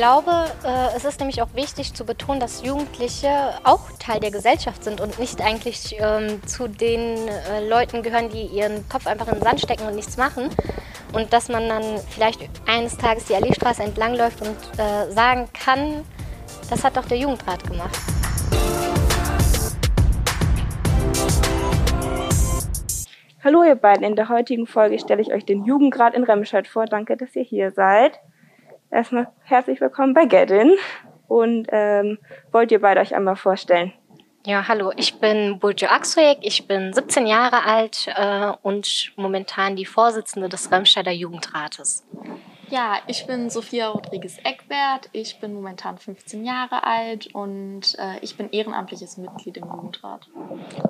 glaube, äh, es ist nämlich auch wichtig zu betonen, dass Jugendliche auch Teil der Gesellschaft sind und nicht eigentlich ähm, zu den äh, Leuten gehören, die ihren Kopf einfach in den Sand stecken und nichts machen. Und dass man dann vielleicht eines Tages die Allee-Straße entlangläuft und äh, sagen kann, das hat doch der Jugendrat gemacht. Hallo ihr beiden, in der heutigen Folge stelle ich euch den Jugendrat in Remscheid vor. Danke, dass ihr hier seid. Erstmal herzlich willkommen bei Gedin und ähm, wollt ihr beide euch einmal vorstellen? Ja, hallo, ich bin Burcu Aksoyek, ich bin 17 Jahre alt äh, und momentan die Vorsitzende des Remscheider Jugendrates. Ja, ich bin Sophia Rodriguez-Eckbert. Ich bin momentan 15 Jahre alt und äh, ich bin ehrenamtliches Mitglied im Jugendrat.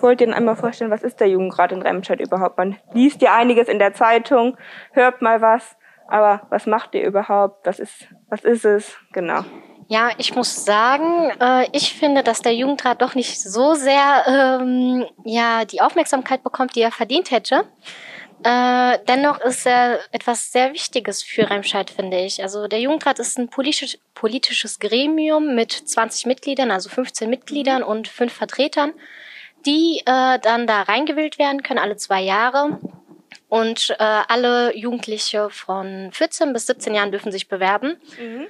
Wollt ihr denn einmal vorstellen, was ist der Jugendrat in Remscheid überhaupt? Man liest ja einiges in der Zeitung, hört mal was, aber was macht ihr überhaupt? Was ist, was ist es? Genau. Ja, ich muss sagen, äh, ich finde, dass der Jugendrat doch nicht so sehr ähm, ja, die Aufmerksamkeit bekommt, die er verdient hätte. Äh, dennoch ist er etwas sehr Wichtiges für Remscheid, finde ich. Also der Jugendrat ist ein politisch, politisches Gremium mit 20 Mitgliedern, also 15 Mitgliedern und fünf Vertretern, die äh, dann da reingewählt werden können, alle zwei Jahre. Und äh, alle Jugendliche von 14 bis 17 Jahren dürfen sich bewerben. Mhm.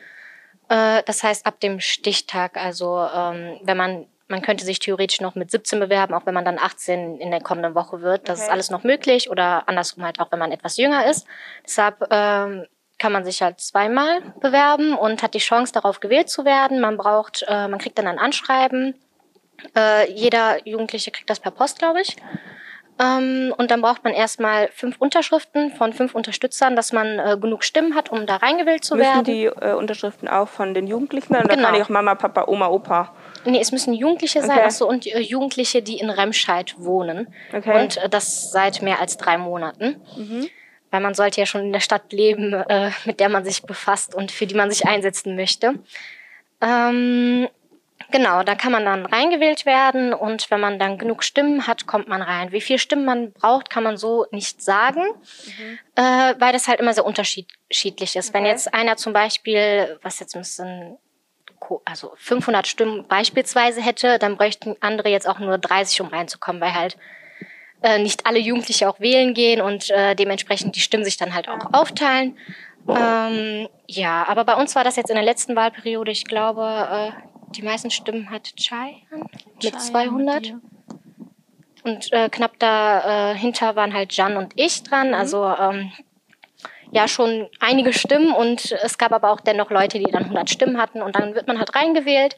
Äh, das heißt, ab dem Stichtag, also ähm, wenn man man könnte sich theoretisch noch mit 17 bewerben, auch wenn man dann 18 in der kommenden Woche wird. Das okay. ist alles noch möglich oder andersrum halt auch, wenn man etwas jünger ist. Deshalb ähm, kann man sich halt zweimal bewerben und hat die Chance, darauf gewählt zu werden. Man braucht, äh, man kriegt dann ein Anschreiben. Äh, jeder Jugendliche kriegt das per Post, glaube ich. Ähm, und dann braucht man erstmal fünf Unterschriften von fünf Unterstützern, dass man äh, genug Stimmen hat, um da reingewählt zu Müssen werden. die äh, Unterschriften auch von den Jugendlichen? Oder genau. kann ich auch Mama, Papa, Oma, Opa? Nee, es müssen Jugendliche sein, okay. also und äh, Jugendliche, die in Remscheid wohnen. Okay. Und äh, das seit mehr als drei Monaten. Mhm. Weil man sollte ja schon in der Stadt leben, äh, mit der man sich befasst und für die man sich einsetzen möchte. Ähm, genau, da kann man dann reingewählt werden und wenn man dann genug Stimmen hat, kommt man rein. Wie viele Stimmen man braucht, kann man so nicht sagen, mhm. äh, weil das halt immer sehr unterschiedlich ist. Okay. Wenn jetzt einer zum Beispiel, was jetzt müssen also 500 Stimmen beispielsweise hätte, dann bräuchten andere jetzt auch nur 30, um reinzukommen, weil halt äh, nicht alle Jugendliche auch wählen gehen und äh, dementsprechend die Stimmen sich dann halt auch aufteilen. Ähm, ja, aber bei uns war das jetzt in der letzten Wahlperiode, ich glaube, äh, die meisten Stimmen hat Chai mit 200. Und äh, knapp dahinter äh, waren halt Jan und ich dran. Mhm. Also ähm, ja schon einige Stimmen und es gab aber auch dennoch Leute, die dann 100 Stimmen hatten und dann wird man halt reingewählt.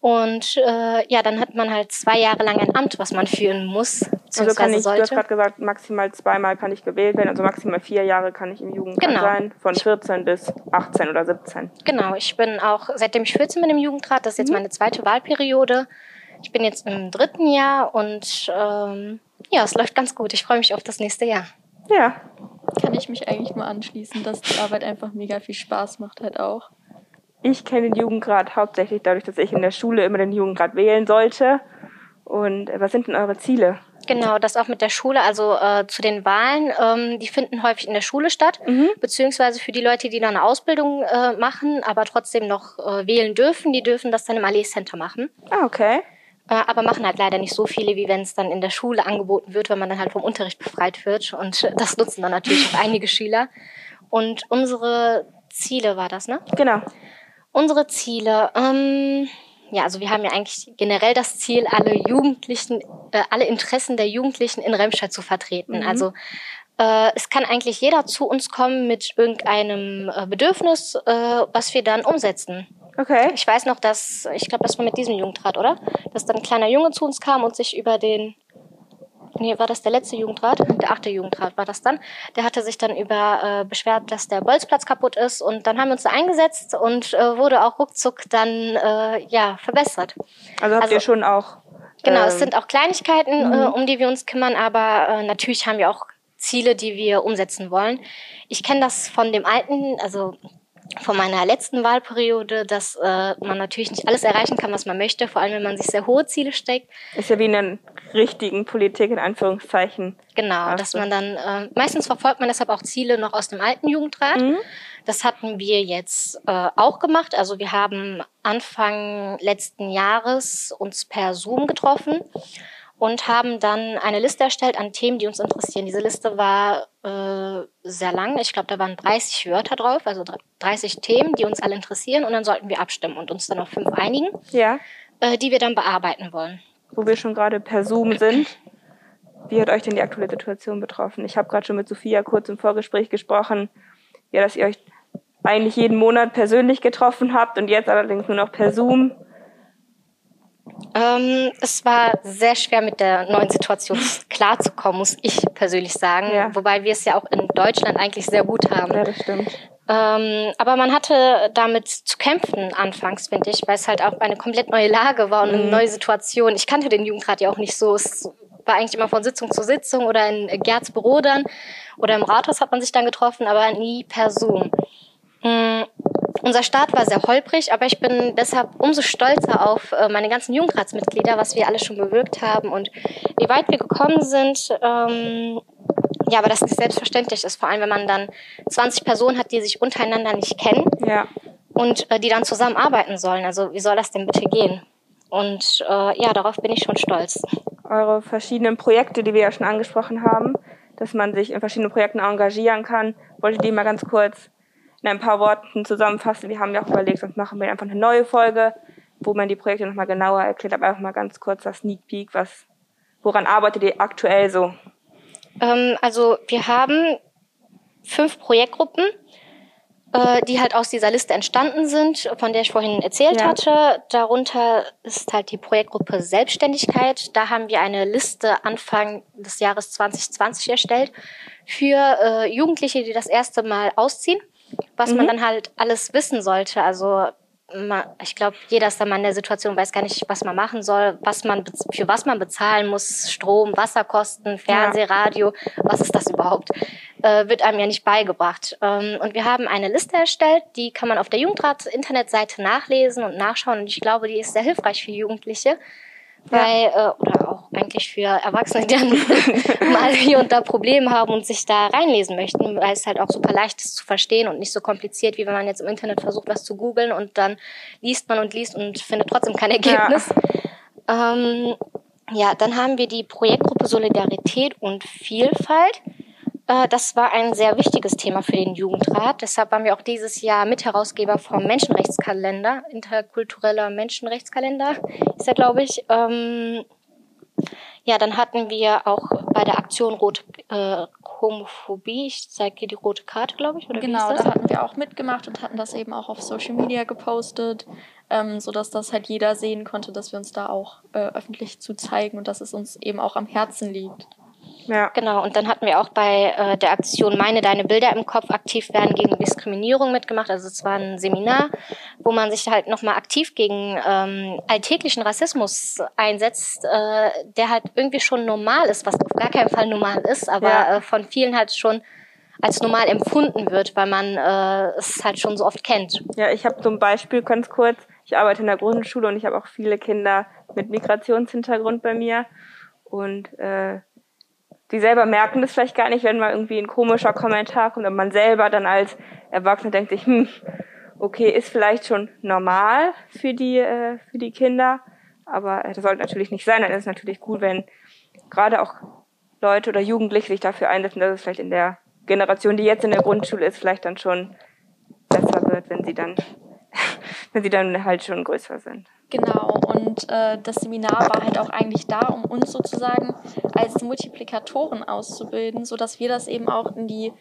Und äh, ja, dann hat man halt zwei Jahre lang ein Amt, was man führen muss. Also kann ich, sollte. du hast gerade gesagt, maximal zweimal kann ich gewählt werden, also maximal vier Jahre kann ich im Jugendrat genau. sein, von 14 bis 18 oder 17. Genau, ich bin auch, seitdem ich 14 bin im Jugendrat, das ist jetzt mhm. meine zweite Wahlperiode. Ich bin jetzt im dritten Jahr und ähm, ja, es läuft ganz gut. Ich freue mich auf das nächste Jahr. Ja, kann ich mich eigentlich nur anschließen, dass die Arbeit einfach mega viel Spaß macht halt auch. Ich kenne den Jugendrat hauptsächlich dadurch, dass ich in der Schule immer den Jugendrat wählen sollte. Und was sind denn eure Ziele? Genau, das auch mit der Schule, also äh, zu den Wahlen, ähm, die finden häufig in der Schule statt, mhm. beziehungsweise für die Leute, die da eine Ausbildung äh, machen, aber trotzdem noch äh, wählen dürfen, die dürfen das dann im Allee Center machen. Ah, okay. Äh, aber machen halt leider nicht so viele, wie wenn es dann in der Schule angeboten wird, wenn man dann halt vom Unterricht befreit wird. Und das nutzen dann natürlich auch einige Schüler. Und unsere Ziele war das, ne? Genau. Unsere Ziele, ähm, ja, also wir haben ja eigentlich generell das Ziel, alle Jugendlichen, äh, alle Interessen der Jugendlichen in Remscheid zu vertreten. Mhm. Also äh, es kann eigentlich jeder zu uns kommen mit irgendeinem äh, Bedürfnis, äh, was wir dann umsetzen. Okay. Ich weiß noch, dass, ich glaube, das war mit diesem Jugendrat, oder? Dass dann ein kleiner Junge zu uns kam und sich über den, nee, war das der letzte Jugendrat? Der achte Jugendrat war das dann. Der hatte sich dann über äh, beschwert, dass der Bolzplatz kaputt ist und dann haben wir uns da eingesetzt und äh, wurde auch ruckzuck dann, äh, ja, verbessert. Also habt also, ihr schon auch... Genau, es ähm, sind auch Kleinigkeiten, mhm. äh, um die wir uns kümmern, aber äh, natürlich haben wir auch Ziele, die wir umsetzen wollen. Ich kenne das von dem alten, also von meiner letzten Wahlperiode, dass äh, man natürlich nicht alles erreichen kann, was man möchte, vor allem wenn man sich sehr hohe Ziele steckt. Ist ja wie in einer richtigen Politik in Anführungszeichen. Genau, dass man dann äh, meistens verfolgt man deshalb auch Ziele noch aus dem alten Jugendrat. Mhm. Das hatten wir jetzt äh, auch gemacht. Also wir haben Anfang letzten Jahres uns per Zoom getroffen und haben dann eine Liste erstellt an Themen, die uns interessieren. Diese Liste war äh, sehr lang. Ich glaube, da waren 30 Wörter drauf, also 30 Themen, die uns alle interessieren. Und dann sollten wir abstimmen und uns dann auf fünf einigen, ja. äh, die wir dann bearbeiten wollen. Wo wir schon gerade per Zoom sind, wie hat euch denn die aktuelle Situation betroffen? Ich habe gerade schon mit Sophia kurz im Vorgespräch gesprochen, ja, dass ihr euch eigentlich jeden Monat persönlich getroffen habt und jetzt allerdings nur noch per Zoom. Ähm, es war sehr schwer mit der neuen Situation klarzukommen, muss ich persönlich sagen. Ja. Wobei wir es ja auch in Deutschland eigentlich sehr gut haben. Ja, das stimmt. Ähm, aber man hatte damit zu kämpfen anfangs, finde ich, weil es halt auch eine komplett neue Lage war und eine mhm. neue Situation. Ich kannte den Jugendrat ja auch nicht so. Es war eigentlich immer von Sitzung zu Sitzung oder in Gerds Büro dann oder im Rathaus hat man sich dann getroffen, aber nie per Zoom. Mhm. Unser Start war sehr holprig, aber ich bin deshalb umso stolzer auf äh, meine ganzen Jugendratsmitglieder, was wir alle schon bewirkt haben und wie weit wir gekommen sind. Ähm, ja, aber das nicht selbstverständlich ist, vor allem wenn man dann 20 Personen hat, die sich untereinander nicht kennen ja. und äh, die dann zusammenarbeiten sollen. Also wie soll das denn bitte gehen? Und äh, ja, darauf bin ich schon stolz. Eure verschiedenen Projekte, die wir ja schon angesprochen haben, dass man sich in verschiedenen Projekten engagieren kann, wollte ich die mal ganz kurz in ein paar Worten zusammenfassen. Wir haben ja auch überlegt, sonst machen wir einfach eine neue Folge, wo man die Projekte nochmal genauer erklärt, aber einfach mal ganz kurz das Sneak Peek, was, woran arbeitet ihr aktuell so? Ähm, also wir haben fünf Projektgruppen, äh, die halt aus dieser Liste entstanden sind, von der ich vorhin erzählt ja. hatte. Darunter ist halt die Projektgruppe Selbstständigkeit. Da haben wir eine Liste Anfang des Jahres 2020 erstellt für äh, Jugendliche, die das erste Mal ausziehen was mhm. man dann halt alles wissen sollte. Also ich glaube, jeder ist dann mal in der Situation, weiß gar nicht, was man machen soll, was man für was man bezahlen muss, Strom, Wasserkosten, Fernseh, ja. Radio, was ist das überhaupt? Äh, wird einem ja nicht beigebracht. Ähm, und wir haben eine Liste erstellt, die kann man auf der Jugendrat-Internetseite nachlesen und nachschauen. Und ich glaube, die ist sehr hilfreich für Jugendliche weil, äh, oder auch eigentlich für Erwachsene, die dann mal hier und da Probleme haben und sich da reinlesen möchten, weil es halt auch super leicht ist zu verstehen und nicht so kompliziert, wie wenn man jetzt im Internet versucht, was zu googeln und dann liest man und liest und findet trotzdem kein Ergebnis. Ja. Ähm, ja, dann haben wir die Projektgruppe Solidarität und Vielfalt. Äh, das war ein sehr wichtiges Thema für den Jugendrat. Deshalb waren wir auch dieses Jahr Mitherausgeber vom Menschenrechtskalender, interkultureller Menschenrechtskalender ist er, glaube ich. Ähm, ja, dann hatten wir auch bei der Aktion Rote äh, Homophobie, ich zeige hier die rote Karte, glaube ich, oder Genau, da hatten wir auch mitgemacht und hatten das eben auch auf Social Media gepostet, ähm, sodass das halt jeder sehen konnte, dass wir uns da auch äh, öffentlich zu zeigen und dass es uns eben auch am Herzen liegt. Ja. Genau, und dann hatten wir auch bei äh, der Aktion Meine Deine Bilder im Kopf aktiv werden gegen Diskriminierung mitgemacht. Also es war ein Seminar, wo man sich halt nochmal aktiv gegen ähm, alltäglichen Rassismus einsetzt, äh, der halt irgendwie schon normal ist, was auf gar keinen Fall normal ist, aber ja. äh, von vielen halt schon als normal empfunden wird, weil man äh, es halt schon so oft kennt. Ja, ich habe so ein Beispiel ganz kurz. Ich arbeite in der Grundschule und ich habe auch viele Kinder mit Migrationshintergrund bei mir. Und äh, die selber merken das vielleicht gar nicht, wenn mal irgendwie ein komischer Kommentar kommt und man selber dann als Erwachsener denkt sich, hm, okay, ist vielleicht schon normal für die, äh, für die Kinder, aber das sollte natürlich nicht sein. Dann ist es natürlich gut, wenn gerade auch Leute oder Jugendliche sich dafür einsetzen, dass es vielleicht in der Generation, die jetzt in der Grundschule ist, vielleicht dann schon besser wird, wenn sie dann, wenn sie dann halt schon größer sind. Genau, und äh, das Seminar war halt auch eigentlich da, um uns sozusagen als Multiplikatoren auszubilden, sodass wir das eben auch in die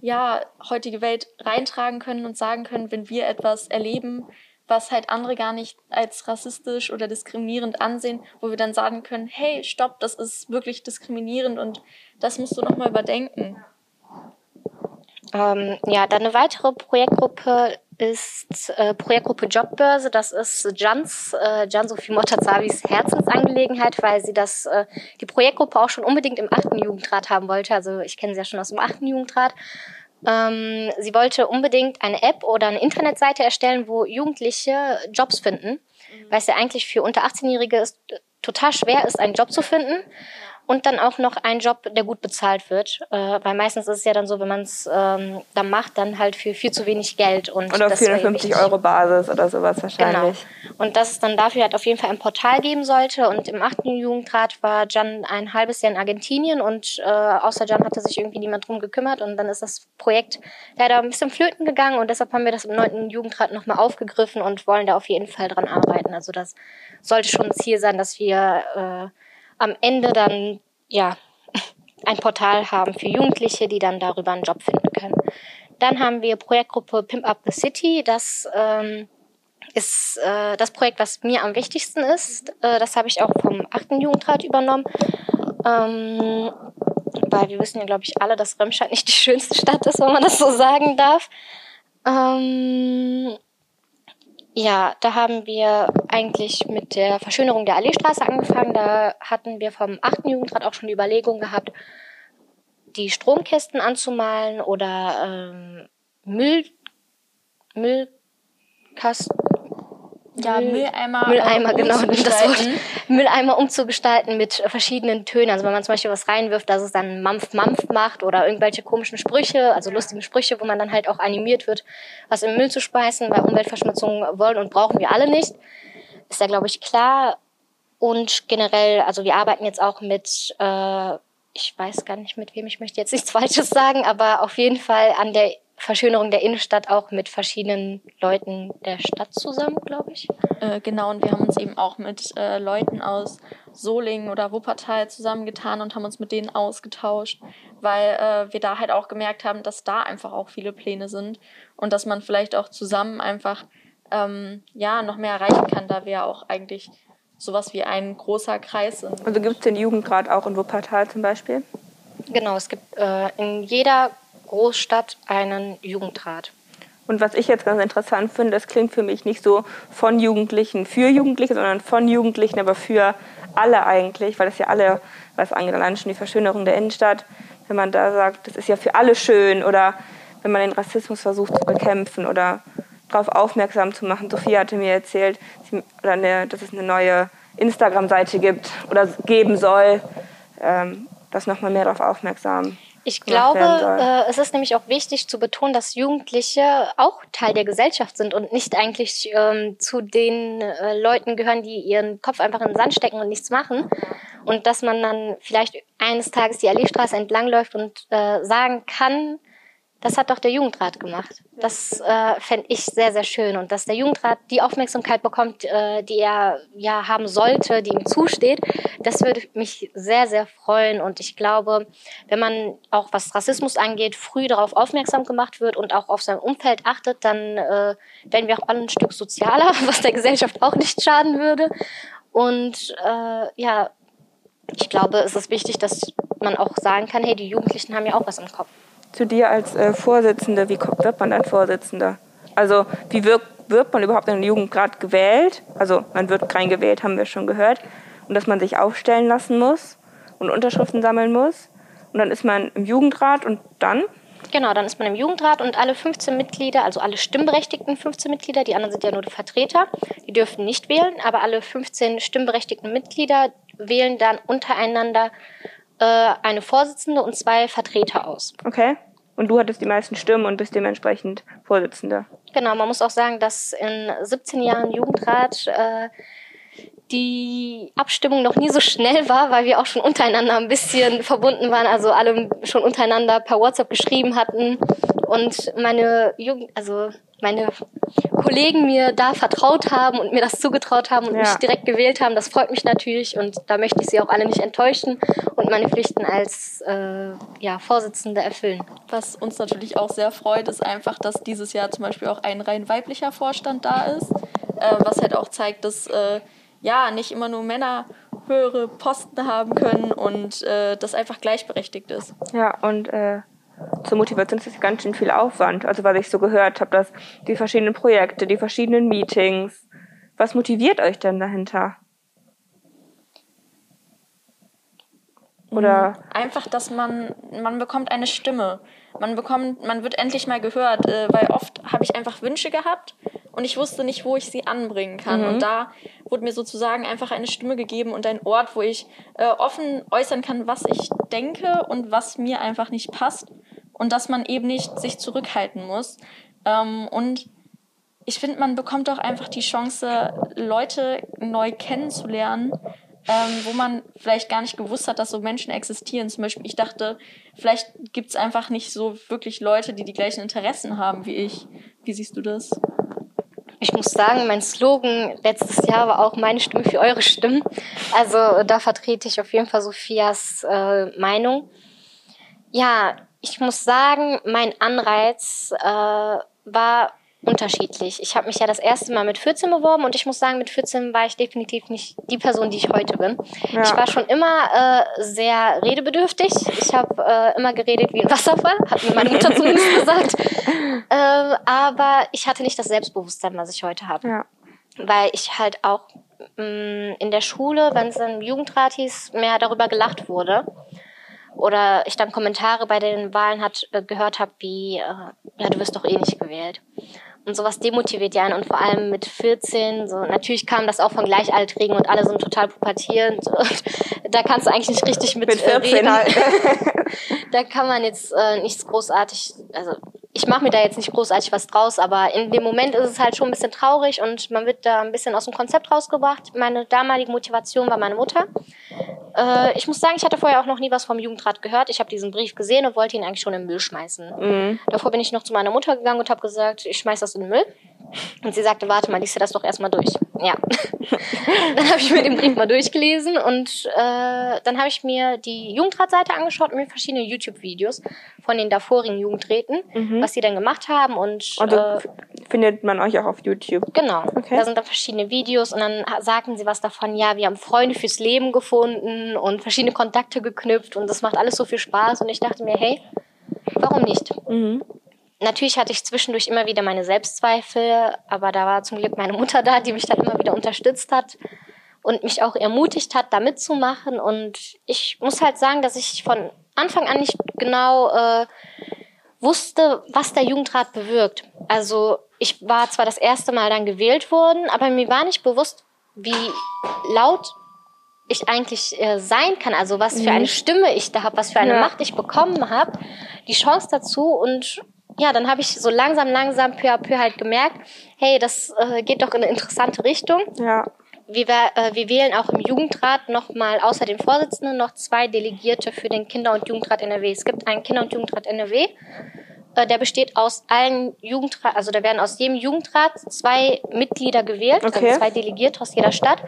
ja, heutige Welt reintragen können und sagen können, wenn wir etwas erleben, was halt andere gar nicht als rassistisch oder diskriminierend ansehen, wo wir dann sagen können, hey, stopp, das ist wirklich diskriminierend und das musst du nochmal überdenken. Ähm, ja, dann eine weitere Projektgruppe ist äh, Projektgruppe Jobbörse. Das ist Jans, äh, Jan Sophie Motazavis Herzensangelegenheit, weil sie das, äh, die Projektgruppe auch schon unbedingt im achten Jugendrat haben wollte. Also ich kenne sie ja schon aus dem achten Jugendrat. Ähm, sie wollte unbedingt eine App oder eine Internetseite erstellen, wo Jugendliche Jobs finden, mhm. weil es ja eigentlich für unter 18-Jährige total schwer ist, einen Job zu finden und dann auch noch ein Job, der gut bezahlt wird. Äh, weil meistens ist es ja dann so, wenn man es ähm, dann macht, dann halt für viel zu wenig Geld. Und oder 450 Euro Basis oder sowas wahrscheinlich. Genau. Und dass es dann dafür halt auf jeden Fall ein Portal geben sollte. Und im achten Jugendrat war Jan ein halbes Jahr in Argentinien und äh, außer Jan hatte sich irgendwie niemand drum gekümmert. Und dann ist das Projekt leider ein bisschen flöten gegangen und deshalb haben wir das im neunten Jugendrat nochmal aufgegriffen und wollen da auf jeden Fall dran arbeiten. Also das sollte schon ein Ziel sein, dass wir äh, am Ende dann ja ein Portal haben für Jugendliche, die dann darüber einen Job finden können. Dann haben wir Projektgruppe Pimp Up the City. Das ähm, ist äh, das Projekt, was mir am wichtigsten ist. Äh, das habe ich auch vom 8. Jugendrat übernommen. Ähm, weil wir wissen ja, glaube ich, alle, dass Remscheid nicht die schönste Stadt ist, wenn man das so sagen darf. Ähm, ja, da haben wir eigentlich mit der Verschönerung der Alleestraße angefangen. Da hatten wir vom 8. Jugendrat auch schon die Überlegung gehabt, die Stromkästen anzumalen oder ähm, Müll, Müllkasten, ja, Mülleimer, Mülleimer äh, genau, das Wort. Mülleimer umzugestalten mit verschiedenen Tönen. Also wenn man zum Beispiel was reinwirft, dass es dann Mampf Mampf macht oder irgendwelche komischen Sprüche, also lustige Sprüche, wo man dann halt auch animiert wird, was im Müll zu speisen, weil Umweltverschmutzung wollen und brauchen wir alle nicht. Ist ja, glaube ich, klar. Und generell, also wir arbeiten jetzt auch mit, äh, ich weiß gar nicht mit wem, ich möchte jetzt nichts Falsches sagen, aber auf jeden Fall an der Verschönerung der Innenstadt auch mit verschiedenen Leuten der Stadt zusammen, glaube ich. Äh, genau, und wir haben uns eben auch mit äh, Leuten aus Solingen oder Wuppertal zusammengetan und haben uns mit denen ausgetauscht, weil äh, wir da halt auch gemerkt haben, dass da einfach auch viele Pläne sind und dass man vielleicht auch zusammen einfach ähm, ja noch mehr erreichen kann, da wir auch eigentlich sowas wie ein großer Kreis sind. Also gibt es den Jugendrat auch in Wuppertal zum Beispiel? Genau, es gibt äh, in jeder Großstadt einen Jugendrat. Und was ich jetzt ganz interessant finde, das klingt für mich nicht so von Jugendlichen für Jugendliche, sondern von Jugendlichen, aber für alle eigentlich, weil das ja alle, was angeht, allein schon die Verschönerung der Innenstadt, wenn man da sagt, das ist ja für alle schön oder wenn man den Rassismus versucht zu bekämpfen oder darauf aufmerksam zu machen. Sophia hatte mir erzählt, dass es eine neue Instagram-Seite gibt oder geben soll, ähm, dass nochmal mehr darauf aufmerksam ich glaube, äh, es ist nämlich auch wichtig zu betonen, dass Jugendliche auch Teil der Gesellschaft sind und nicht eigentlich ähm, zu den äh, Leuten gehören, die ihren Kopf einfach in den Sand stecken und nichts machen. Und dass man dann vielleicht eines Tages die Alleestraße entlangläuft und äh, sagen kann, das hat doch der Jugendrat gemacht. Das äh, fände ich sehr, sehr schön. Und dass der Jugendrat die Aufmerksamkeit bekommt, äh, die er ja haben sollte, die ihm zusteht, das würde mich sehr, sehr freuen. Und ich glaube, wenn man auch was Rassismus angeht, früh darauf aufmerksam gemacht wird und auch auf sein Umfeld achtet, dann äh, werden wir auch alle ein Stück sozialer, was der Gesellschaft auch nicht schaden würde. Und äh, ja, ich glaube, es ist wichtig, dass man auch sagen kann, hey, die Jugendlichen haben ja auch was im Kopf zu dir als äh, Vorsitzende. Wie wird man dann Vorsitzender? Also wie wird, wird man überhaupt in den Jugendrat gewählt? Also man wird rein gewählt, haben wir schon gehört. Und dass man sich aufstellen lassen muss und Unterschriften sammeln muss. Und dann ist man im Jugendrat und dann? Genau, dann ist man im Jugendrat und alle 15 Mitglieder, also alle stimmberechtigten 15 Mitglieder, die anderen sind ja nur die Vertreter, die dürfen nicht wählen, aber alle 15 stimmberechtigten Mitglieder wählen dann untereinander äh, eine Vorsitzende und zwei Vertreter aus. Okay. Und du hattest die meisten Stimmen und bist dementsprechend Vorsitzende. Genau, man muss auch sagen, dass in 17 Jahren Jugendrat äh, die Abstimmung noch nie so schnell war, weil wir auch schon untereinander ein bisschen verbunden waren, also alle schon untereinander per WhatsApp geschrieben hatten und meine Jugend, also meine Kollegen mir da vertraut haben und mir das zugetraut haben und ja. mich direkt gewählt haben. Das freut mich natürlich und da möchte ich sie auch alle nicht enttäuschen und meine Pflichten als äh, ja, Vorsitzende erfüllen. Was uns natürlich auch sehr freut, ist einfach, dass dieses Jahr zum Beispiel auch ein rein weiblicher Vorstand da ist, äh, was halt auch zeigt, dass äh, ja nicht immer nur Männer höhere Posten haben können und äh, das einfach gleichberechtigt ist. Ja, und äh, zur Motivation ist es ganz schön viel Aufwand. Also was ich so gehört habe, dass die verschiedenen Projekte, die verschiedenen Meetings. Was motiviert euch denn dahinter? Oder mhm. einfach, dass man man bekommt eine Stimme. Man bekommt, man wird endlich mal gehört, äh, weil oft habe ich einfach Wünsche gehabt und ich wusste nicht, wo ich sie anbringen kann. Mhm. Und da wurde mir sozusagen einfach eine Stimme gegeben und ein Ort, wo ich äh, offen äußern kann, was ich denke und was mir einfach nicht passt und dass man eben nicht sich zurückhalten muss. Ähm, und ich finde, man bekommt auch einfach die Chance, Leute neu kennenzulernen, ähm, wo man vielleicht gar nicht gewusst hat, dass so Menschen existieren. Zum Beispiel, ich dachte, vielleicht gibt es einfach nicht so wirklich Leute, die die gleichen Interessen haben wie ich. Wie siehst du das? Ich muss sagen, mein Slogan letztes Jahr war auch meine Stimme für eure Stimmen. Also da vertrete ich auf jeden Fall Sophias äh, Meinung. Ja, ich muss sagen, mein Anreiz äh, war unterschiedlich. Ich habe mich ja das erste Mal mit 14 beworben und ich muss sagen, mit 14 war ich definitiv nicht die Person, die ich heute bin. Ja. Ich war schon immer äh, sehr redebedürftig. Ich habe äh, immer geredet wie ein Wasserfall, hat mir meine Mutter zumindest gesagt. Äh, aber ich hatte nicht das Selbstbewusstsein, was ich heute habe. Ja. Weil ich halt auch mh, mm, in der Schule, wenn es im Jugendrat hieß, mehr darüber gelacht wurde oder ich dann Kommentare bei den Wahlen hat, äh, gehört habe, wie, äh, ja, du wirst doch eh nicht gewählt. Und sowas demotiviert ja einen. Und vor allem mit 14, so, natürlich kam das auch von Gleichaltrigen und alle sind total pubertierend. Und da kannst du eigentlich nicht richtig mit, mit 14 äh, reden. Halt. da kann man jetzt äh, nichts großartig, also ich mache mir da jetzt nicht großartig was draus, aber in dem Moment ist es halt schon ein bisschen traurig und man wird da ein bisschen aus dem Konzept rausgebracht. Meine damalige Motivation war meine Mutter. Äh, ich muss sagen, ich hatte vorher auch noch nie was vom Jugendrat gehört. Ich habe diesen Brief gesehen und wollte ihn eigentlich schon im Müll schmeißen. Mhm. Davor bin ich noch zu meiner Mutter gegangen und habe gesagt, ich schmeiß das in den Müll. Und sie sagte, warte mal, liest du das doch erstmal durch. Ja. dann habe ich mir den Brief mal durchgelesen und äh, dann habe ich mir die Jugendratseite angeschaut und mir verschiedene YouTube-Videos von den davorigen Jugendräten, mhm. was sie dann gemacht haben und also äh, findet man euch auch auf YouTube. Genau. Okay. Da sind dann verschiedene Videos und dann sagten sie was davon, ja, wir haben Freunde fürs Leben gefunden und verschiedene Kontakte geknüpft und das macht alles so viel Spaß und ich dachte mir, hey, warum nicht? Mhm. Natürlich hatte ich zwischendurch immer wieder meine Selbstzweifel, aber da war zum Glück meine Mutter da, die mich dann immer wieder unterstützt hat und mich auch ermutigt hat, da mitzumachen. Und ich muss halt sagen, dass ich von Anfang an nicht genau äh, wusste, was der Jugendrat bewirkt. Also ich war zwar das erste Mal dann gewählt worden, aber mir war nicht bewusst, wie laut ich eigentlich äh, sein kann, also was für eine mhm. Stimme ich da habe, was für eine ja. Macht ich bekommen habe, die Chance dazu und ja, dann habe ich so langsam, langsam, peu à peu halt gemerkt, hey, das äh, geht doch in eine interessante Richtung. Ja. Wir, äh, wir wählen auch im Jugendrat nochmal außer dem Vorsitzenden noch zwei Delegierte für den Kinder- und Jugendrat NRW. Es gibt einen Kinder- und Jugendrat NRW äh, der besteht aus allen Jugendrat, also da werden aus jedem Jugendrat zwei Mitglieder gewählt, also okay. also zwei Delegierte aus jeder Stadt,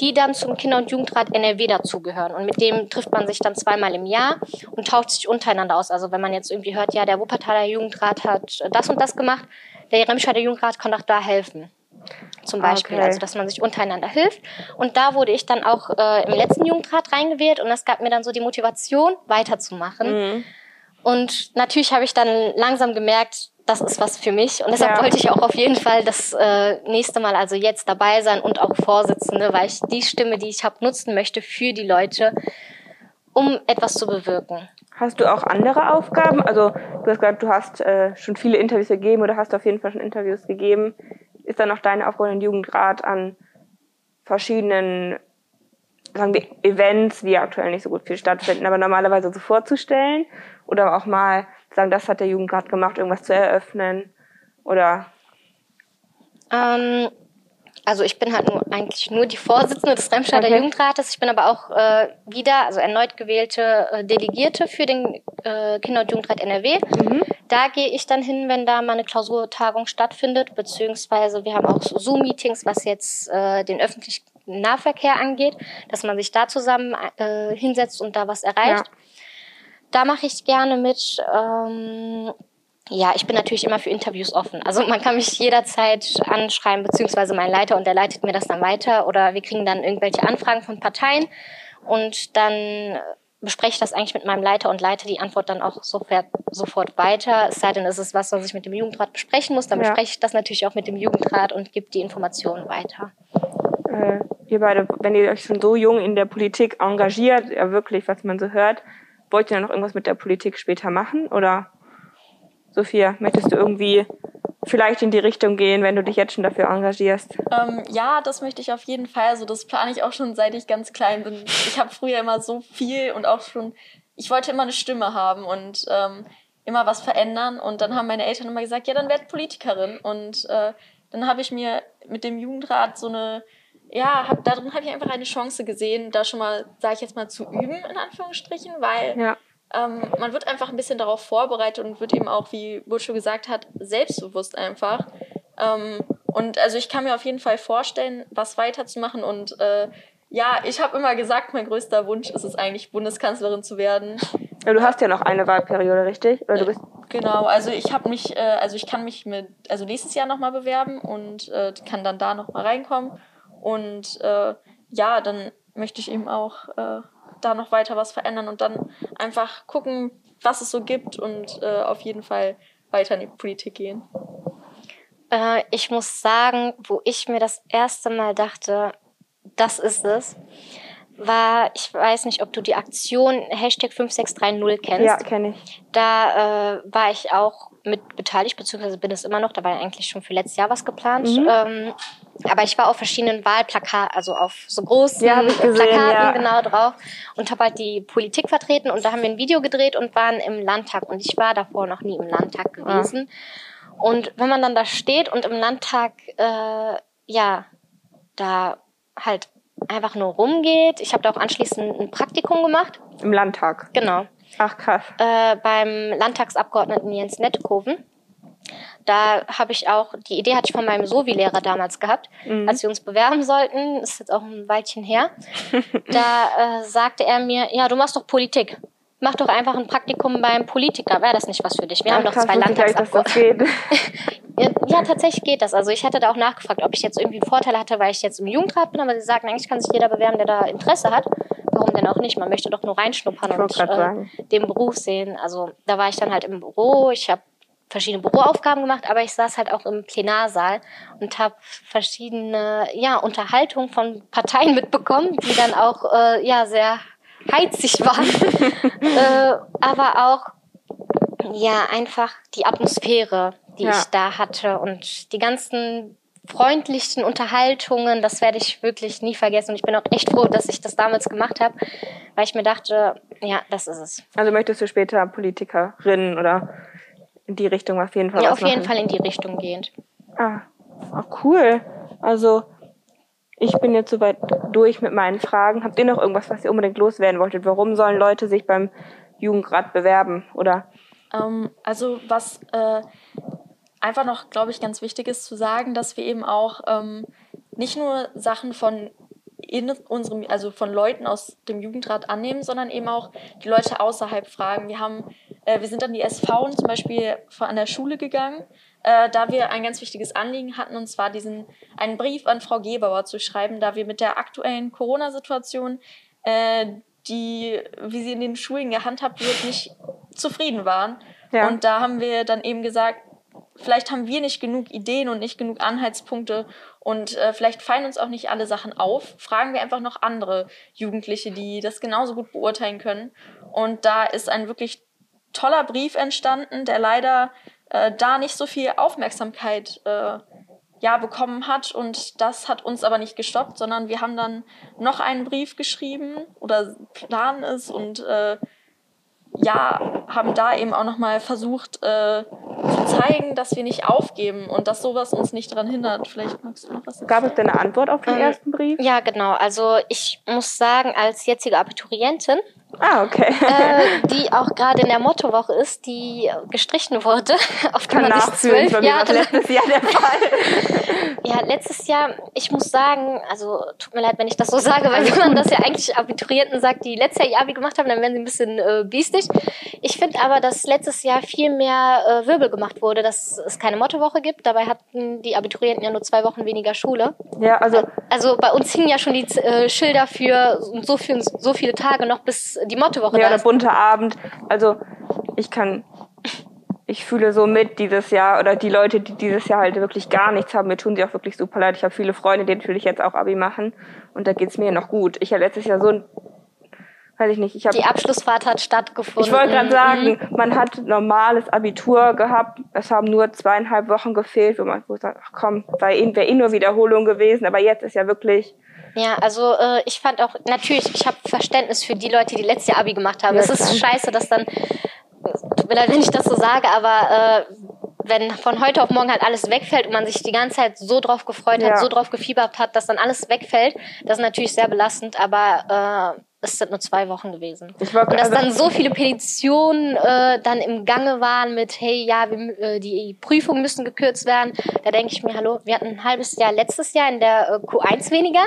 die dann zum Kinder- und Jugendrat NRW dazugehören. Und mit dem trifft man sich dann zweimal im Jahr und tauscht sich untereinander aus. Also wenn man jetzt irgendwie hört, ja, der Wuppertaler Jugendrat hat das und das gemacht, der Remscheider Jugendrat kann auch da helfen zum Beispiel, okay. also dass man sich untereinander hilft. Und da wurde ich dann auch äh, im letzten Jugendrat reingewählt und das gab mir dann so die Motivation, weiterzumachen. Mhm. Und natürlich habe ich dann langsam gemerkt, das ist was für mich. Und deshalb ja. wollte ich auch auf jeden Fall das äh, nächste Mal, also jetzt dabei sein und auch Vorsitzende, weil ich die Stimme, die ich habe, nutzen möchte für die Leute, um etwas zu bewirken. Hast du auch andere Aufgaben? Also du hast gesagt, du hast äh, schon viele Interviews gegeben oder hast auf jeden Fall schon Interviews gegeben. Ist dann noch deine Aufgabe im Jugendrat an verschiedenen sagen wir, Events, die aktuell nicht so gut viel stattfinden, aber normalerweise so vorzustellen oder auch mal sagen, das hat der Jugendrat gemacht, irgendwas zu eröffnen oder? Ähm, also ich bin halt nur, eigentlich nur die Vorsitzende des Remscheider okay. Jugendrates. Ich bin aber auch äh, wieder, also erneut gewählte äh, Delegierte für den äh, Kinder- und Jugendrat NRW. Mhm. Da gehe ich dann hin, wenn da mal eine Klausurtagung stattfindet, beziehungsweise wir haben auch Zoom-Meetings, was jetzt äh, den öffentlichen Nahverkehr angeht, dass man sich da zusammen äh, hinsetzt und da was erreicht. Ja. Da mache ich gerne mit. Ähm, ja, ich bin natürlich immer für Interviews offen. Also man kann mich jederzeit anschreiben, beziehungsweise mein Leiter und der leitet mir das dann weiter oder wir kriegen dann irgendwelche Anfragen von Parteien und dann bespreche ich das eigentlich mit meinem Leiter und leite die Antwort dann auch sofort, sofort weiter. Es sei denn, es ist was, was ich mit dem Jugendrat besprechen muss, dann ja. bespreche ich das natürlich auch mit dem Jugendrat und gebe die Informationen weiter. Äh, ihr beide, wenn ihr euch schon so jung in der Politik engagiert, ja wirklich, was man so hört, wollt ihr noch irgendwas mit der Politik später machen? Oder Sophia, möchtest du irgendwie vielleicht in die Richtung gehen, wenn du dich jetzt schon dafür engagierst? Ähm, ja, das möchte ich auf jeden Fall. Also das plane ich auch schon, seit ich ganz klein bin. Ich habe früher immer so viel und auch schon, ich wollte immer eine Stimme haben und ähm, immer was verändern. Und dann haben meine Eltern immer gesagt, ja, dann werd Politikerin. Und äh, dann habe ich mir mit dem Jugendrat so eine, ja, hab, darin habe ich einfach eine Chance gesehen, da schon mal, sage ich jetzt mal, zu üben, in Anführungsstrichen, weil ja. ähm, man wird einfach ein bisschen darauf vorbereitet und wird eben auch, wie Burcho gesagt hat, selbstbewusst einfach. Ähm, und also ich kann mir auf jeden Fall vorstellen, was weiterzumachen und äh, ja, ich habe immer gesagt, mein größter Wunsch ist es eigentlich, Bundeskanzlerin zu werden. Ja, du hast ja noch eine Wahlperiode, richtig? Oder du bist genau, also ich habe mich, äh, also ich kann mich mit, also nächstes Jahr nochmal bewerben und äh, kann dann da nochmal reinkommen. Und äh, ja, dann möchte ich eben auch äh, da noch weiter was verändern und dann einfach gucken, was es so gibt und äh, auf jeden Fall weiter in die Politik gehen. Äh, ich muss sagen, wo ich mir das erste Mal dachte, das ist es, war, ich weiß nicht, ob du die Aktion Hashtag 5630 kennst. Ja, kenne ich. Da äh, war ich auch mit beteiligt, beziehungsweise bin es immer noch, da war eigentlich schon für letztes Jahr was geplant. Mhm. Ähm, aber ich war auf verschiedenen Wahlplakaten, also auf so großen ja, gesehen, Plakaten ja. genau drauf und habe halt die Politik vertreten und da haben wir ein Video gedreht und waren im Landtag und ich war davor noch nie im Landtag gewesen. Ja. Und wenn man dann da steht und im Landtag, äh, ja, da halt einfach nur rumgeht. Ich habe da auch anschließend ein Praktikum gemacht. Im Landtag? Genau. Ach krass. Äh, beim Landtagsabgeordneten Jens Nettekoven. Da habe ich auch, die Idee hatte ich von meinem Sovi-Lehrer damals gehabt, mhm. als wir uns bewerben sollten, das ist jetzt auch ein Weilchen her. da äh, sagte er mir, ja, du machst doch Politik mach doch einfach ein Praktikum beim Politiker. Wäre das nicht was für dich? Wir ja, haben doch zwei Landtagsabgeordnete. ja, tatsächlich geht das. Also ich hatte da auch nachgefragt, ob ich jetzt irgendwie einen Vorteil hatte, weil ich jetzt im Jugendrat bin, aber sie sagen, eigentlich kann sich jeder bewerben, der da Interesse hat. Warum denn auch nicht? Man möchte doch nur reinschnuppern und äh, den Beruf sehen. Also da war ich dann halt im Büro, ich habe verschiedene Büroaufgaben gemacht, aber ich saß halt auch im Plenarsaal und habe verschiedene ja, Unterhaltungen von Parteien mitbekommen, die dann auch äh, ja sehr heizig war, äh, aber auch ja einfach die Atmosphäre, die ja. ich da hatte und die ganzen freundlichen Unterhaltungen, das werde ich wirklich nie vergessen. Und ich bin auch echt froh, dass ich das damals gemacht habe, weil ich mir dachte, ja, das ist es. Also möchtest du später Politikerin oder in die Richtung auf jeden Fall? Ja, auf jeden Fall in die Richtung gehend. Ah, auch cool. Also ich bin jetzt soweit durch mit meinen Fragen. Habt ihr noch irgendwas, was ihr unbedingt loswerden wolltet? Warum sollen Leute sich beim Jugendrat bewerben? Oder? Ähm, also was äh, einfach noch, glaube ich, ganz wichtig ist zu sagen, dass wir eben auch ähm, nicht nur Sachen von in unserem, also von Leuten aus dem Jugendrat annehmen, sondern eben auch die Leute außerhalb fragen. Wir haben, äh, wir sind an die SV zum Beispiel an der Schule gegangen äh, da wir ein ganz wichtiges Anliegen hatten, und zwar diesen einen Brief an Frau Gebauer zu schreiben, da wir mit der aktuellen Corona-Situation, äh, die, wie sie in den Schulen gehandhabt wird, nicht zufrieden waren. Ja. Und da haben wir dann eben gesagt, vielleicht haben wir nicht genug Ideen und nicht genug Anhaltspunkte und äh, vielleicht fallen uns auch nicht alle Sachen auf. Fragen wir einfach noch andere Jugendliche, die das genauso gut beurteilen können. Und da ist ein wirklich toller Brief entstanden, der leider äh, da nicht so viel Aufmerksamkeit äh, ja, bekommen hat. Und das hat uns aber nicht gestoppt, sondern wir haben dann noch einen Brief geschrieben oder planen es und äh, ja, haben da eben auch nochmal versucht äh, zu zeigen, dass wir nicht aufgeben und dass sowas uns nicht daran hindert. Vielleicht magst du noch was sagen. Gab es denn eine Antwort auf den ähm, ersten Brief? Ja, genau. Also ich muss sagen, als jetzige Abiturientin Ah, okay. äh, die auch gerade in der Mottowoche ist, die gestrichen wurde. Auf Kann nachfühlen, zwölf Jahre. letztes Jahr der Fall. ja, letztes Jahr, ich muss sagen, also tut mir leid, wenn ich das so sage, weil wenn man das ja eigentlich Abiturienten sagt, die letztes Jahr Abi gemacht haben, dann werden sie ein bisschen äh, biestig. Ich finde aber, dass letztes Jahr viel mehr äh, Wirbel gemacht wurde, dass es keine Mottowoche gibt. Dabei hatten die Abiturienten ja nur zwei Wochen weniger Schule. Ja, also. Also bei uns hingen ja schon die äh, Schilder für so, viel, so viele Tage noch bis die Mottowoche. Ja, der bunte Abend. Also ich kann ich fühle so mit dieses Jahr oder die Leute, die dieses Jahr halt wirklich gar nichts haben, mir tun sie auch wirklich super leid. Ich habe viele Freunde, die natürlich jetzt auch Abi machen und da geht's mir noch gut. Ich habe letztes Jahr so ein weiß ich nicht, ich habe die Abschlussfahrt hat stattgefunden. Ich wollte gerade sagen, mhm. man hat normales Abitur gehabt. Es haben nur zweieinhalb Wochen gefehlt, wo man sagt, ach komm, wäre eh nur Wiederholung gewesen. Aber jetzt ist ja wirklich ja, also äh, ich fand auch, natürlich, ich habe Verständnis für die Leute, die letztes Jahr Abi gemacht haben. Ja, es ist scheiße, dass dann, tut mir leid, wenn ich das so sage, aber äh, wenn von heute auf morgen halt alles wegfällt und man sich die ganze Zeit so drauf gefreut hat, ja. so drauf gefiebert hat, dass dann alles wegfällt, das ist natürlich sehr belastend, aber äh, es sind nur zwei Wochen gewesen. und dass dann so viele Petitionen äh, dann im Gange waren mit, hey, ja, wir, äh, die Prüfungen müssen gekürzt werden. Da denke ich mir, hallo, wir hatten ein halbes Jahr letztes Jahr in der äh, Q1 weniger.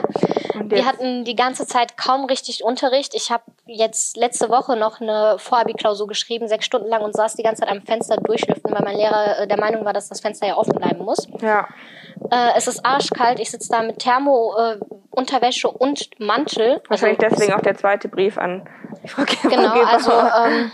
Wir hatten die ganze Zeit kaum richtig Unterricht. Ich habe jetzt letzte Woche noch eine Vorabi-Klausur geschrieben, sechs Stunden lang und saß die ganze Zeit am Fenster durchlüften, weil mein Lehrer äh, der Meinung war, dass das Fenster ja offen bleiben muss. Ja. Äh, es ist arschkalt. Ich sitze da mit Thermo, äh, Unterwäsche und Mantel. Wahrscheinlich also, deswegen auch der zweite Brief an Frau Geber. Genau, also ähm,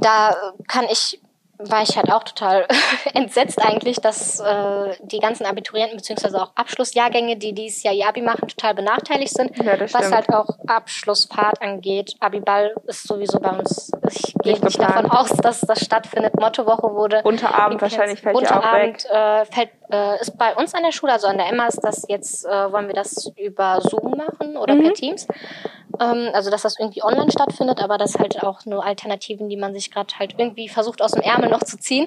da kann ich war ich halt auch total entsetzt eigentlich, dass äh, die ganzen Abiturienten beziehungsweise auch Abschlussjahrgänge, die dieses Jahr ihr Abi machen, total benachteiligt sind. Ja, was halt auch Abschlussfahrt angeht. Abiball ist sowieso bei uns, ich gehe nicht davon aus, dass das stattfindet. Mottowoche wurde. Unterabend wahrscheinlich fällt ja auch weg. Äh, fällt, äh, ist bei uns an der Schule, also an der Emma ist das jetzt, äh, wollen wir das über Zoom machen oder mhm. per Teams. Ähm, also dass das irgendwie online stattfindet, aber das halt auch nur Alternativen, die man sich gerade halt irgendwie versucht aus dem Ärmel noch zu ziehen.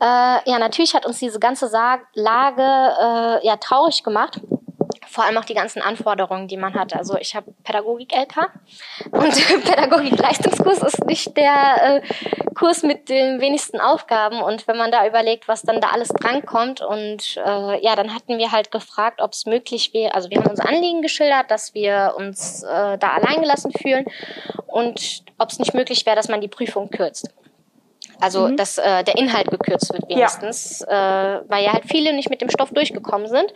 Äh, ja, natürlich hat uns diese ganze Sa Lage äh, ja traurig gemacht vor allem auch die ganzen Anforderungen, die man hat. Also ich habe Pädagogik-LK und Pädagogik-Leistungskurs ist nicht der äh, Kurs mit den wenigsten Aufgaben. Und wenn man da überlegt, was dann da alles drankommt und äh, ja, dann hatten wir halt gefragt, ob es möglich wäre, also wir haben unser Anliegen geschildert, dass wir uns äh, da alleingelassen fühlen und ob es nicht möglich wäre, dass man die Prüfung kürzt. Also mhm. dass äh, der Inhalt gekürzt wird wenigstens, ja. äh, weil ja halt viele nicht mit dem Stoff durchgekommen sind.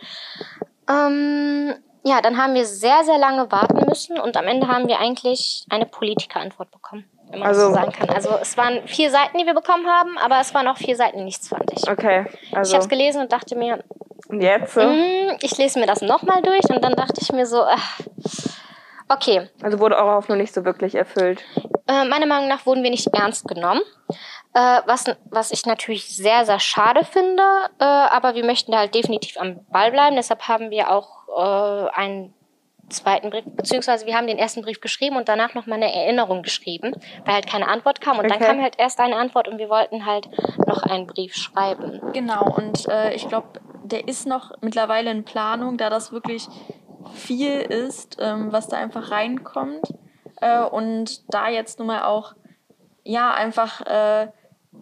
Ähm, ja, dann haben wir sehr, sehr lange warten müssen und am Ende haben wir eigentlich eine Politikerantwort bekommen, wenn man also, das so sagen kann. Also es waren vier Seiten, die wir bekommen haben, aber es waren auch vier Seiten nichts, fand ich. Okay. Also, ich habe es gelesen und dachte mir, und jetzt? So? Mh, ich lese mir das nochmal durch und dann dachte ich mir so, ach, okay. Also wurde eure Hoffnung nicht so wirklich erfüllt? Äh, meiner Meinung nach wurden wir nicht ernst genommen. Äh, was, was ich natürlich sehr, sehr schade finde, äh, aber wir möchten da halt definitiv am Ball bleiben. Deshalb haben wir auch äh, einen zweiten Brief, beziehungsweise wir haben den ersten Brief geschrieben und danach nochmal eine Erinnerung geschrieben, weil halt keine Antwort kam. Und okay. dann kam halt erst eine Antwort und wir wollten halt noch einen Brief schreiben. Genau, und äh, ich glaube, der ist noch mittlerweile in Planung, da das wirklich viel ist, ähm, was da einfach reinkommt. Äh, und da jetzt nun mal auch, ja, einfach äh,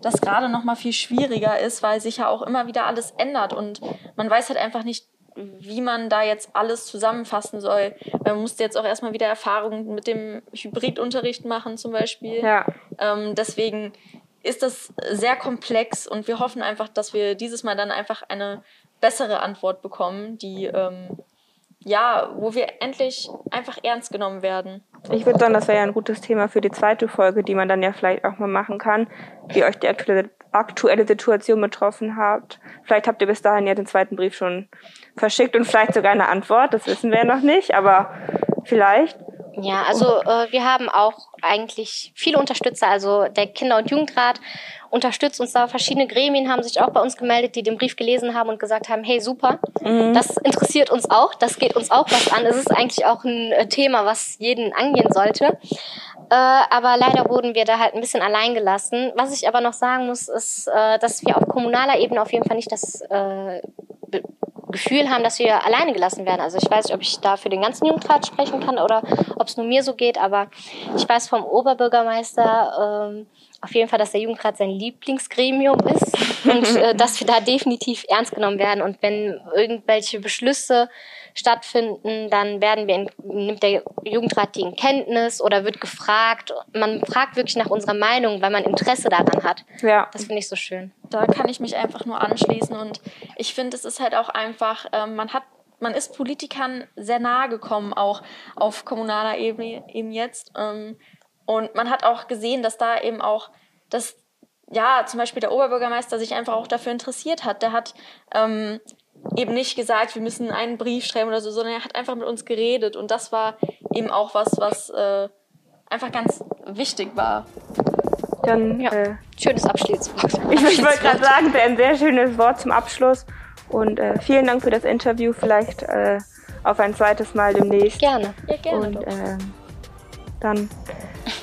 das gerade noch mal viel schwieriger ist, weil sich ja auch immer wieder alles ändert und man weiß halt einfach nicht, wie man da jetzt alles zusammenfassen soll. Man musste jetzt auch erstmal wieder Erfahrungen mit dem Hybridunterricht machen zum Beispiel. Ja. Ähm, deswegen ist das sehr komplex und wir hoffen einfach, dass wir dieses Mal dann einfach eine bessere Antwort bekommen, die ähm, ja, wo wir endlich einfach ernst genommen werden. Ich würde sagen, das wäre ja ein gutes Thema für die zweite Folge, die man dann ja vielleicht auch mal machen kann, wie euch die aktuelle, aktuelle Situation betroffen hat. Vielleicht habt ihr bis dahin ja den zweiten Brief schon verschickt und vielleicht sogar eine Antwort, das wissen wir ja noch nicht, aber vielleicht. Ja, also äh, wir haben auch eigentlich viele Unterstützer, also der Kinder- und Jugendrat unterstützt uns da. Verschiedene Gremien haben sich auch bei uns gemeldet, die den Brief gelesen haben und gesagt haben, hey super, mhm. das interessiert uns auch, das geht uns auch was an. Es ist eigentlich auch ein äh, Thema, was jeden angehen sollte. Äh, aber leider wurden wir da halt ein bisschen allein gelassen. Was ich aber noch sagen muss, ist, äh, dass wir auf kommunaler Ebene auf jeden Fall nicht das äh, Gefühl haben, dass wir alleine gelassen werden. Also ich weiß nicht, ob ich da für den ganzen Jugendrat sprechen kann oder ob es nur mir so geht, aber ich weiß vom Oberbürgermeister ähm, auf jeden Fall, dass der Jugendrat sein Lieblingsgremium ist und äh, dass wir da definitiv ernst genommen werden. Und wenn irgendwelche Beschlüsse stattfinden, dann werden wir in, nimmt der Jugendrat die in Kenntnis oder wird gefragt. Man fragt wirklich nach unserer Meinung, weil man Interesse daran hat. Ja. Das finde ich so schön. Da kann ich mich einfach nur anschließen und ich finde, es ist halt auch einfach, äh, man hat man ist Politikern sehr nahe gekommen, auch auf kommunaler Ebene eben jetzt. Ähm, und man hat auch gesehen, dass da eben auch, dass ja, zum Beispiel der Oberbürgermeister sich einfach auch dafür interessiert hat. Der hat ähm, eben nicht gesagt, wir müssen einen Brief schreiben oder so, sondern er hat einfach mit uns geredet. Und das war eben auch was, was äh, einfach ganz wichtig war. Dann, ja, äh, schönes Abschlusswort. Ich, ich wollte gerade sagen, ein sehr schönes Wort zum Abschluss. Und äh, vielen Dank für das Interview. Vielleicht äh, auf ein zweites Mal demnächst. Gerne. Ja, gerne. Und äh, dann